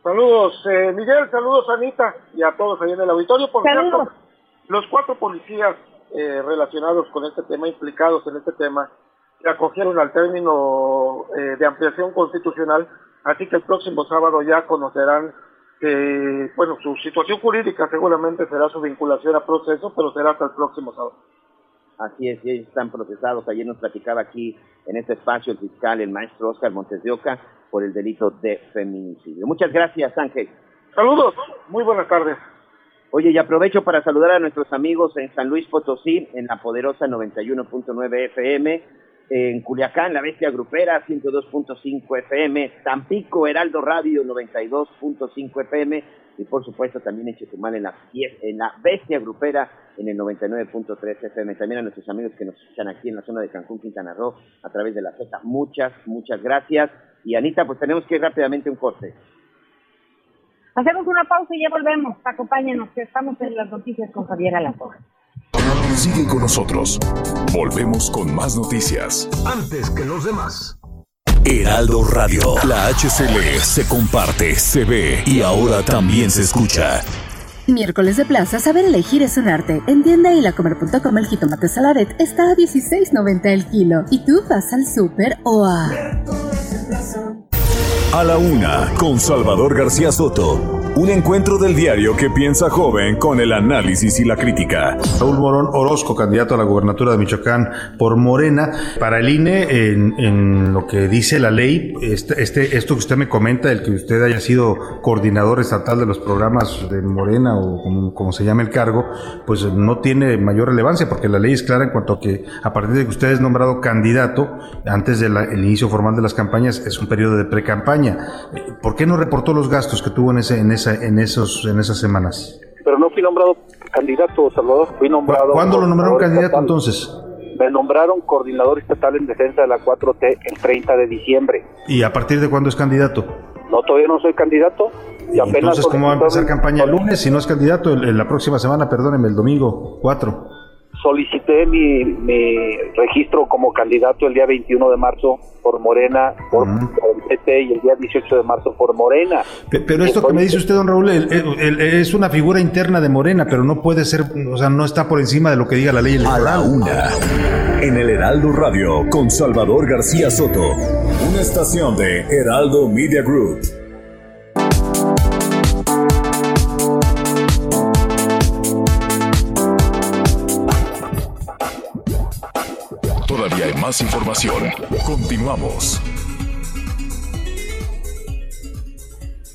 Saludos, eh, Miguel, saludos Anita y a todos ahí en el auditorio. Por cierto, los cuatro policías eh, relacionados con este tema, implicados en este tema, se acogieron al término eh, de ampliación constitucional, así que el próximo sábado ya conocerán que, bueno, su situación jurídica seguramente será su vinculación a proceso, pero será hasta el próximo sábado. Así es, ellos están procesados. Ayer nos platicaba aquí en este espacio el fiscal, el maestro Oscar Montes de Oca, por el delito de feminicidio. Muchas gracias, Ángel. Saludos, muy buenas tardes. Oye, y aprovecho para saludar a nuestros amigos en San Luis Potosí, en la poderosa 91.9 FM, en Culiacán, la Bestia Grupera, 102.5 FM, Tampico, Heraldo Radio, 92.5 FM, y por supuesto también en Chetumal, en la, en la Bestia Grupera, en el 99.3 FM. También a nuestros amigos que nos escuchan aquí en la zona de Cancún, Quintana Roo, a través de la Z. Muchas, muchas gracias. Y Anita, pues tenemos que ir rápidamente un corte. Hacemos una pausa y ya volvemos. Acompáñenos, que estamos en las noticias con Javier Alatorre. Sigue con nosotros. Volvemos con más noticias. Antes que los demás. Heraldo Radio. La HCL se comparte, se ve y ahora también se escucha. Miércoles de plaza, saber elegir es un arte. En tienda y lacomer.com el jitomate saladet está a 16.90 el kilo. ¿Y tú vas al súper o a...? A la una, con Salvador García Soto. Un encuentro del diario que piensa joven con el análisis y la crítica. Raúl Morón Orozco, candidato a la gubernatura de Michoacán por Morena. Para el INE, en, lo que dice la ley, este, este, esto que usted me comenta, el que usted haya sido coordinador estatal de los programas de Morena o como se llame el cargo, pues no tiene mayor relevancia porque la ley es clara en cuanto a que a partir de que usted es nombrado candidato, antes del inicio formal de las campañas, es un periodo de pre-campaña. ¿Por qué no reportó los gastos que tuvo en, ese, en, esa, en, esos, en esas semanas? Pero no fui nombrado candidato, Salvador. Fui nombrado. ¿Cuándo lo nombraron candidato entonces? Me nombraron coordinador estatal en defensa de la 4T el 30 de diciembre. ¿Y a partir de cuándo es candidato? No, todavía no soy candidato. Y apenas Entonces, ¿cómo va a empezar campaña el lunes si no es candidato? El- el- la próxima semana, perdóneme, el domingo 4. Solicité mi, mi registro como candidato el día 21 de marzo por Morena, por, por el PT y el día 18 de marzo por Morena. Pe- Pero esto que me dice usted, don Raúl, el- el- el- es una figura interna de Morena, pero no puede ser, o sea, no está por encima de lo que diga la ley A electoral. la una. En el Heraldo Radio con Salvador García Soto. Una estación de Heraldo Media Group. Más información. Continuamos.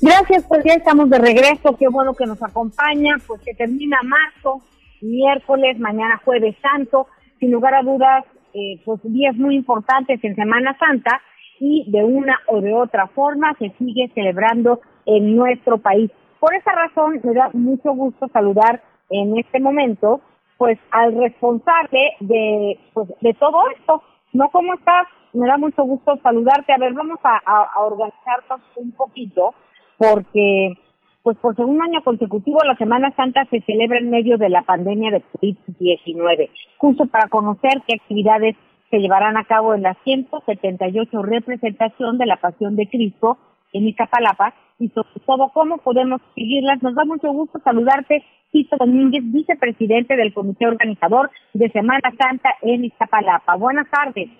Gracias, pues ya estamos de regreso. Qué bueno que nos acompaña. Pues que termina marzo, miércoles, mañana jueves santo. Sin lugar a dudas, eh, pues días muy importantes en Semana Santa y de una o de otra forma se sigue celebrando en nuestro país. Por esa razón, me da mucho gusto saludar en este momento pues al responsable de pues de todo esto. ¿No cómo estás? Me da mucho gusto saludarte. A ver, vamos a, a, organizarnos un poquito porque pues por segundo año consecutivo la Semana Santa se celebra en medio de la pandemia de COVID-19, justo para conocer qué actividades se llevarán a cabo en la 178 representación de la Pasión de Cristo en Iztapalapa y sobre todo cómo podemos seguirlas. Nos da mucho gusto saludarte, Tito Domínguez, vicepresidente del comité organizador de Semana Santa en Iztapalapa. Buenas tardes.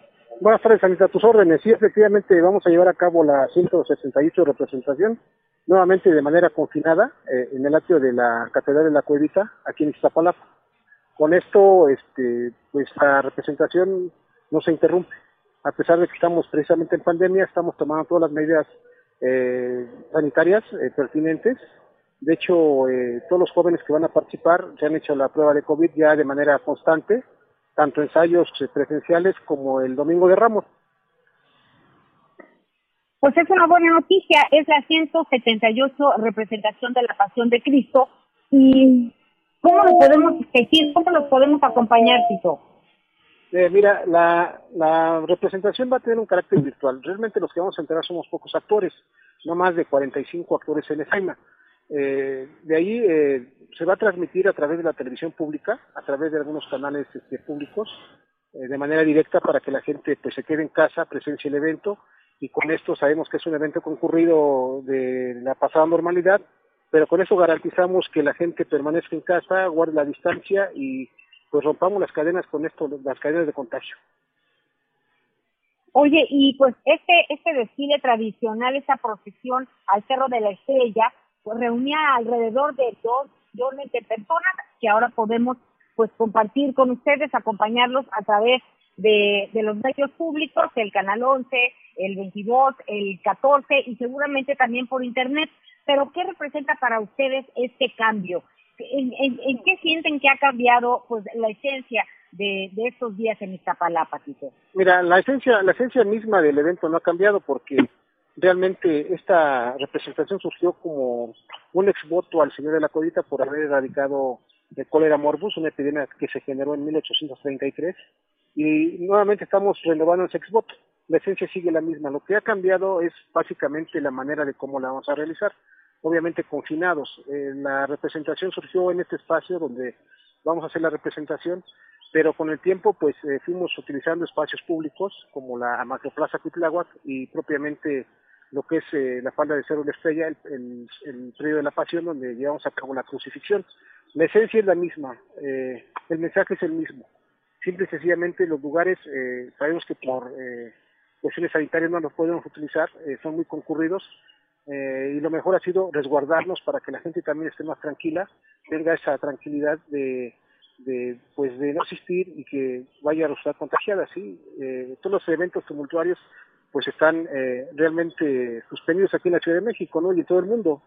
Buenas tardes, Anita, tus órdenes. Sí, efectivamente, vamos a llevar a cabo la 168 representación, nuevamente de manera confinada, eh, en el atrio de la Catedral de la Cuevita, aquí en Iztapalapa. Con esto, este, pues la representación no se interrumpe. A pesar de que estamos precisamente en pandemia, estamos tomando todas las medidas eh, sanitarias eh, pertinentes. De hecho, eh, todos los jóvenes que van a participar se han hecho la prueba de COVID ya de manera constante, tanto ensayos eh, presenciales como el Domingo de Ramos. Pues es una buena noticia, es la 178 representación de la Pasión de Cristo. ¿Y cómo lo podemos decir? ¿Cómo lo podemos acompañar, Tito? Eh, mira, la, la representación va a tener un carácter virtual. Realmente los que vamos a enterar somos pocos actores, no más de 45 actores en escena. Eh, de ahí eh, se va a transmitir a través de la televisión pública, a través de algunos canales este, públicos, eh, de manera directa para que la gente pues, se quede en casa, presencie el evento y con esto sabemos que es un evento concurrido de la pasada normalidad, pero con eso garantizamos que la gente permanezca en casa, guarde la distancia y pues rompamos las cadenas con esto, las cadenas de contagio. Oye, y pues este este desfile tradicional, esta procesión al Cerro de la Estrella, pues reunía alrededor de dos millones de personas que ahora podemos pues compartir con ustedes, acompañarlos a través de, de los medios públicos, el Canal 11, el 22, el 14 y seguramente también por Internet. Pero, ¿qué representa para ustedes este cambio? ¿En, en, en qué sienten que ha cambiado pues la esencia de, de estos días en Iztapalapa, Tito? Mira, la esencia, la esencia misma del evento no ha cambiado porque realmente esta representación surgió como un exvoto al señor de la Codita por haber erradicado el cólera morbus, una epidemia que se generó en 1833, y nuevamente estamos renovando ese exvoto. La esencia sigue la misma. Lo que ha cambiado es básicamente la manera de cómo la vamos a realizar. Obviamente confinados. Eh, la representación surgió en este espacio donde vamos a hacer la representación, pero con el tiempo pues eh, fuimos utilizando espacios públicos como la Macroplaza Cuitláhuac y propiamente lo que es eh, la falda de Cerro de la Estrella, el, el, predio de la Pasión, donde llevamos a cabo la crucifixión. La esencia es la misma, el mensaje es el mismo. Simple y sencillamente los lugares, sabemos que por cuestiones sanitarias no los podemos utilizar, son muy concurridos, eh, y lo mejor ha sido resguardarnos para que la gente también esté más tranquila, tenga esa tranquilidad de, pues de no asistir y que vaya a resultar contagiada, sí. Eh, todos los eventos tumultuarios pues están eh, realmente suspendidos aquí en la Ciudad de México, ¿no? Y en todo el mundo.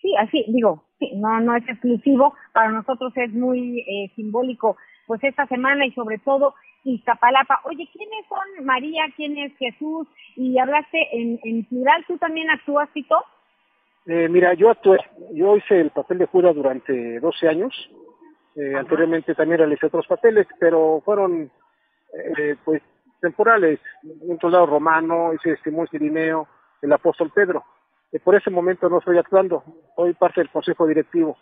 Sí, así, digo, sí, no, no es exclusivo, para nosotros es muy eh, simbólico, pues esta semana y sobre todo Iztapalapa. Oye, ¿quiénes son María, quién es Jesús? Y hablaste en, en plural, ¿tú también actúas, Tito? Eh, mira, yo actué, yo hice el papel de Judas durante 12 años, eh, anteriormente también realicé otros papeles, pero fueron, eh, pues, temporales, un soldado romano, ese Simón Cirineo, el apóstol Pedro. Por ese momento no estoy actuando, soy parte del consejo directivo.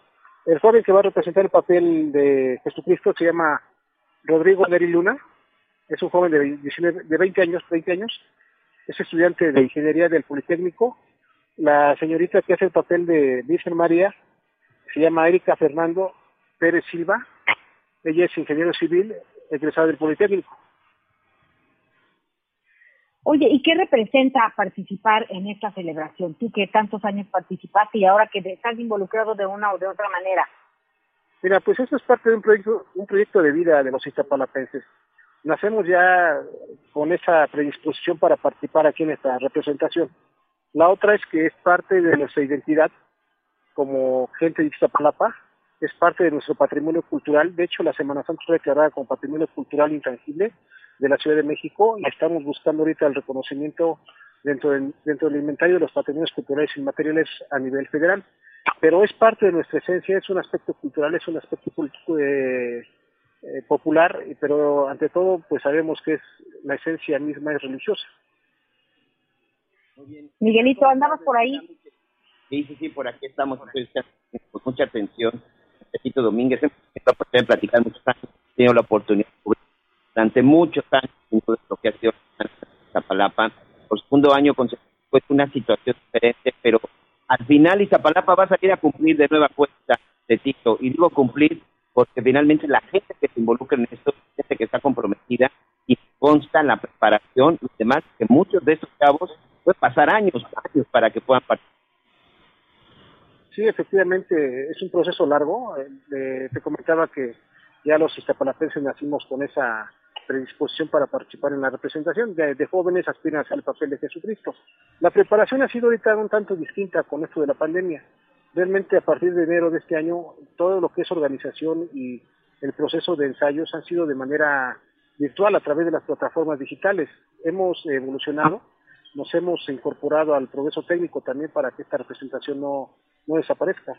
El joven que va a representar el papel de Jesucristo se llama Rodrigo Neri Luna, es un joven de, 19, de 20 años, 20 años, es estudiante de ingeniería del Politécnico. La señorita que hace el papel de Virgen María se llama Erika Fernando Pérez Silva, ella es ingeniero civil, egresada del Politécnico. Oye, ¿y qué representa participar en esta celebración? Tú que tantos años participaste y ahora que estás involucrado de una o de otra manera. Mira, pues eso es parte de un proyecto, un proyecto de vida de los iztapalapenses. Nacemos ya con esa predisposición para participar aquí en esta representación. La otra es que es parte de nuestra identidad como gente de Iztapalapa, es parte de nuestro patrimonio cultural. De hecho, la Semana Santa fue declarada como patrimonio cultural intangible de la Ciudad de México y estamos buscando ahorita el reconocimiento dentro del, dentro del inventario de los patrimonios culturales inmateriales a nivel federal. Pero es parte de nuestra esencia, es un aspecto cultural, es un aspecto eh, eh, popular, pero ante todo, pues sabemos que es la esencia misma es religiosa. Miguelito, ¿andabas por ahí? Sí, sí, sí, por aquí estamos con mucha atención. Tito Domínguez, hemos platicar muchos años, he tenido la oportunidad durante muchos años en lo que ha sido Zapalapa. Por segundo año fue una situación diferente, pero al final Izapalapa va a salir a cumplir de nueva cuenta de Tito. Y digo cumplir porque finalmente la gente que se involucra en esto, gente que está comprometida y consta la preparación y demás, que muchos de esos cabos pueden pasar años, años para que puedan participar. Sí, efectivamente, es un proceso largo. Eh, te comentaba que ya los iztapalapenses nacimos con esa predisposición para participar en la representación. De, jóvenes aspiran al papel de Jesucristo. La preparación ha sido ahorita un tanto distinta con esto de la pandemia realmente a partir de enero de este año todo lo que es organización y el proceso de ensayos han sido de manera virtual a través de las plataformas digitales. Hemos evolucionado, nos hemos incorporado al progreso técnico también para que esta representación no, no desaparezca.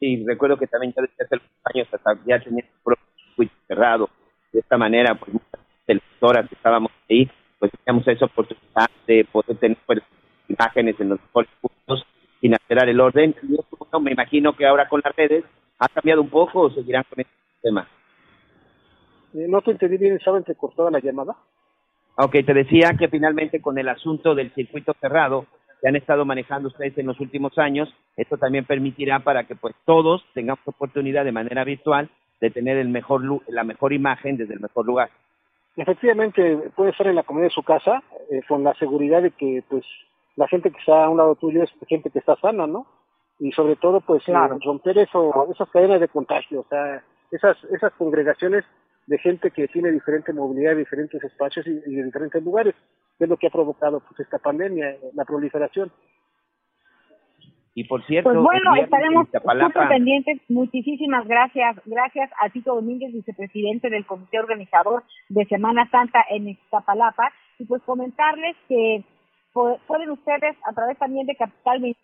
Sí, recuerdo que también ya desde hace algunos años ya tenía el circuito cerrado. De esta manera, pues muchas televisoras que estábamos ahí, pues teníamos esa oportunidad de poder tener pues, imágenes en los mejores puntos sin alterar el orden. Yo me imagino que ahora con las redes ha cambiado un poco o seguirán con este tema. Eh, no te entendí bien, ¿estaba entrecortada la llamada? Ok, te decía que finalmente con el asunto del circuito cerrado que han estado manejando ustedes en los últimos años, esto también permitirá para que pues todos tengamos oportunidad de manera virtual de tener el mejor la mejor imagen desde el mejor lugar. Efectivamente, puede estar en la comunidad de su casa eh, con la seguridad de que pues la gente que está a un lado tuyo es gente que está sana, ¿no? Y sobre todo, pues, eh, romper eso, esas cadenas de contagio, o sea, esas, esas congregaciones de gente que tiene diferente movilidad, diferentes espacios y, y diferentes lugares, que es lo que ha provocado pues esta pandemia, la proliferación. Y por cierto, pues bueno, estaremos súper pendientes. Muchísimas gracias. Gracias a Tito Domínguez, vicepresidente del comité organizador de Semana Santa en Iztapalapa. Y pues comentarles que pueden ustedes a través también de Capital en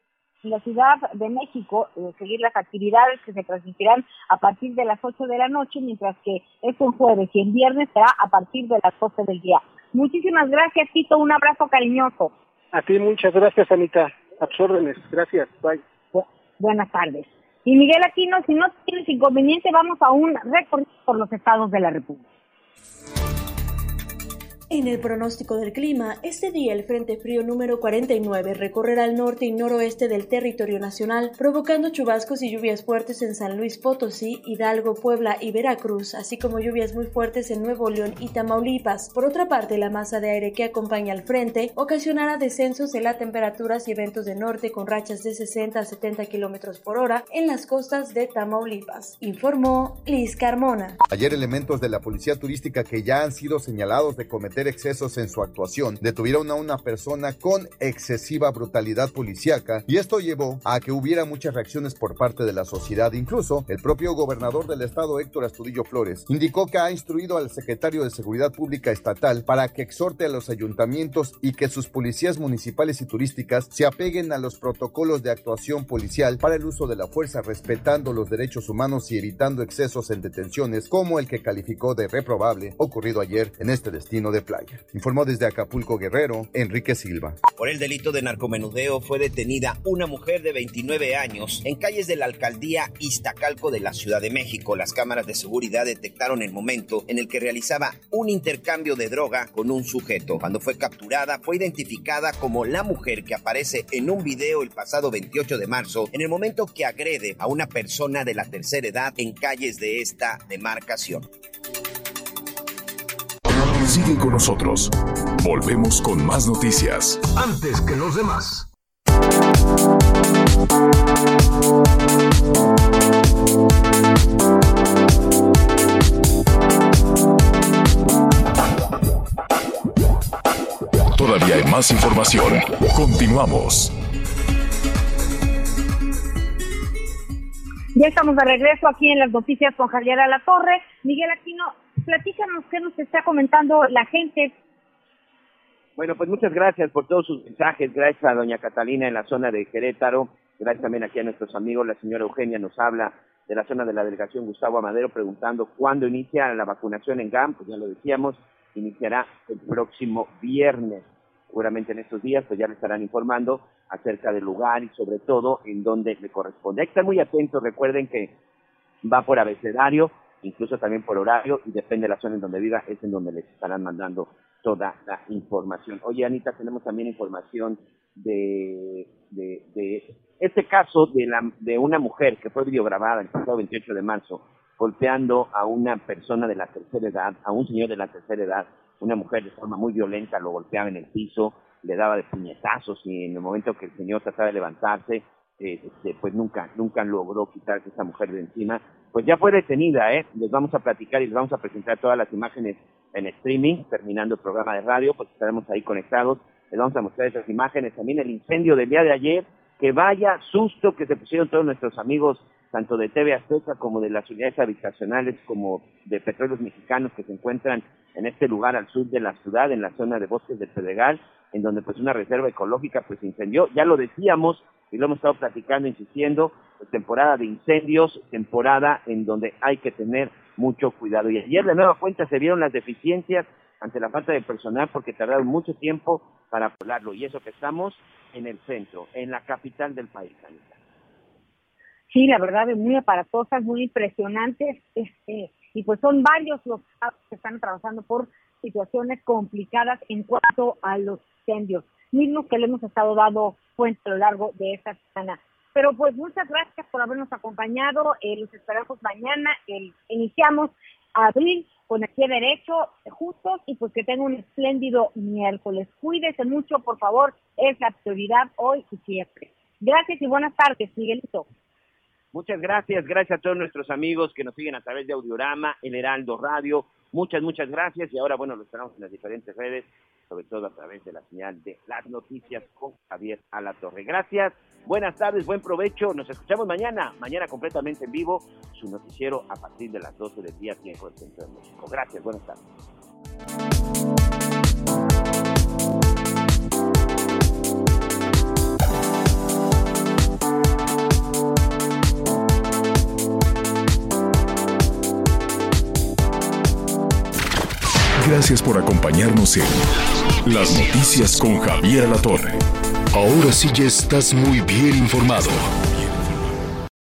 la Ciudad de México eh, seguir las actividades que se transmitirán a partir de las 8 de la noche, mientras que es un jueves y el viernes será a partir de las 12 del día. Muchísimas gracias, Tito. Un abrazo cariñoso. A ti muchas gracias, Anita. A Gracias. Bye. buenas tardes. Y Miguel Aquino, si no tienes inconveniente, vamos a un recorrido por los estados de la República. En el pronóstico del clima, este día el Frente Frío número 49 recorrerá el norte y noroeste del territorio nacional, provocando chubascos y lluvias fuertes en San Luis Potosí, Hidalgo, Puebla y Veracruz, así como lluvias muy fuertes en Nuevo León y Tamaulipas. Por otra parte, la masa de aire que acompaña al frente ocasionará descensos en las temperaturas y eventos de norte con rachas de 60 a 70 kilómetros por hora en las costas de Tamaulipas, informó Liz Carmona. Ayer elementos de la policía turística que ya han sido señalados de cometer excesos en su actuación, detuvieron a una persona con excesiva brutalidad policíaca y esto llevó a que hubiera muchas reacciones por parte de la sociedad. Incluso el propio gobernador del estado, Héctor Astudillo Flores, indicó que ha instruido al secretario de Seguridad Pública Estatal para que exhorte a los ayuntamientos y que sus policías municipales y turísticas se apeguen a los protocolos de actuación policial para el uso de la fuerza, respetando los derechos humanos y evitando excesos en detenciones como el que calificó de reprobable ocurrido ayer en este destino de playa. Informó desde Acapulco Guerrero, Enrique Silva. Por el delito de narcomenudeo fue detenida una mujer de 29 años en calles de la alcaldía Iztacalco de la Ciudad de México. Las cámaras de seguridad detectaron el momento en el que realizaba un intercambio de droga con un sujeto. Cuando fue capturada, fue identificada como la mujer que aparece en un video el pasado 28 de marzo en el momento que agrede a una persona de la tercera edad en calles de esta demarcación. Sigue con nosotros. Volvemos con más noticias. Antes que los demás. Todavía hay más información. Continuamos. Ya estamos de regreso aquí en las noticias con Javier Torre. Miguel Aquino, platícanos qué nos está comentando la gente. Bueno, pues muchas gracias por todos sus mensajes. Gracias a doña Catalina en la zona de Querétaro. Gracias también aquí a nuestros amigos. La señora Eugenia nos habla de la zona de la delegación Gustavo Amadero preguntando cuándo inicia la vacunación en GAM. Pues ya lo decíamos, iniciará el próximo viernes. Seguramente en estos días pues ya le estarán informando acerca del lugar y sobre todo en dónde le corresponde. Hay que estar muy atentos. Recuerden que va por abecedario, incluso también por horario y depende de la zona en donde viva, es en donde les estarán mandando toda la información. Oye, Anita, tenemos también información de, de, de este caso de, la, de una mujer que fue videograbada el pasado 28 de marzo golpeando a una persona de la tercera edad, a un señor de la tercera edad, una mujer de forma muy violenta lo golpeaba en el piso, le daba de puñetazos y en el momento que el señor trataba de levantarse, eh, este, pues nunca, nunca logró quitarse esa mujer de encima. Pues ya fue detenida, ¿eh? Les vamos a platicar y les vamos a presentar todas las imágenes en streaming, terminando el programa de radio, pues estaremos ahí conectados. Les vamos a mostrar esas imágenes. También el incendio del día de ayer, que vaya susto que se pusieron todos nuestros amigos, tanto de TV Azteca como de las unidades habitacionales, como de petróleos mexicanos que se encuentran en este lugar al sur de la ciudad, en la zona de Bosques del Pedregal, en donde pues una reserva ecológica pues incendió. Ya lo decíamos y lo hemos estado platicando, insistiendo, pues, temporada de incendios, temporada en donde hay que tener mucho cuidado. Y ayer de nueva cuenta se vieron las deficiencias ante la falta de personal porque tardaron mucho tiempo para poblarlo. Y eso que estamos en el centro, en la capital del país, Anita. Sí, la verdad, es muy aparatosas, muy impresionantes. Este, y pues son varios los que están trabajando por situaciones complicadas en cuanto a los incendios, mismos que le hemos estado dando cuenta a lo largo de esta semana. Pero pues muchas gracias por habernos acompañado. Eh, los esperamos mañana. El, iniciamos abril con el pie derecho justos y pues que tengan un espléndido miércoles. Cuídese mucho, por favor. Es la prioridad hoy y siempre. Gracias y buenas tardes, Miguelito. Muchas gracias, gracias a todos nuestros amigos que nos siguen a través de Audiorama, El Heraldo Radio. Muchas, muchas gracias. Y ahora, bueno, lo esperamos en las diferentes redes, sobre todo a través de la señal de las noticias con Javier Alatorre. Gracias, buenas tardes, buen provecho. Nos escuchamos mañana, mañana completamente en vivo, su noticiero a partir de las 12 del día, tiempo del centro de México. Gracias, buenas tardes. Gracias por acompañarnos en Las Noticias con Javier La Torre. Ahora sí ya estás muy bien informado.